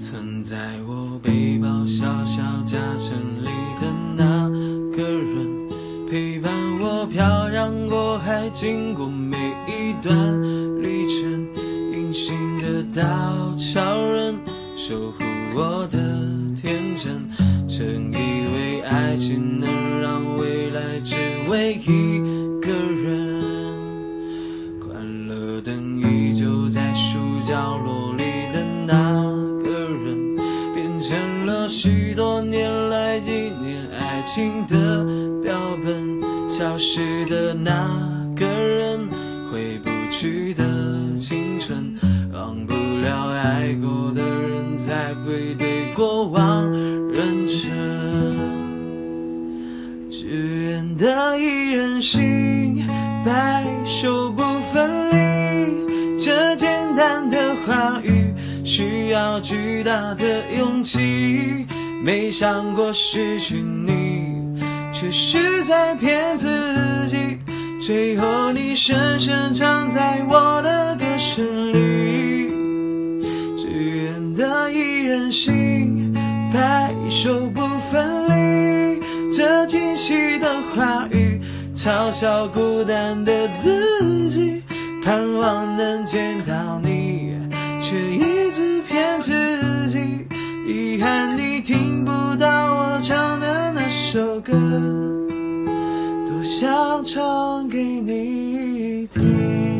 曾在我背包小小夹层里的那个人，陪伴我漂洋过海，经过每一段旅程。隐形的稻草人，守护我的天真，曾以为爱情能让未来只为一个人。关了灯，依旧在书角落许多年来纪念爱情的标本。消失的那个人，回不去的青春，忘不了爱过的人，才会对过往认真。只愿得一人心，白首不分离。这简单的话语，需要巨大的勇气。没想过失去你，却是在骗自己。最后你深深藏在我的歌声里。只愿得一人心，白首不分离。这惊喜的话语，嘲笑孤单的自己，盼望能见到你，遗憾你听不到我唱的那首歌，多想唱给你听。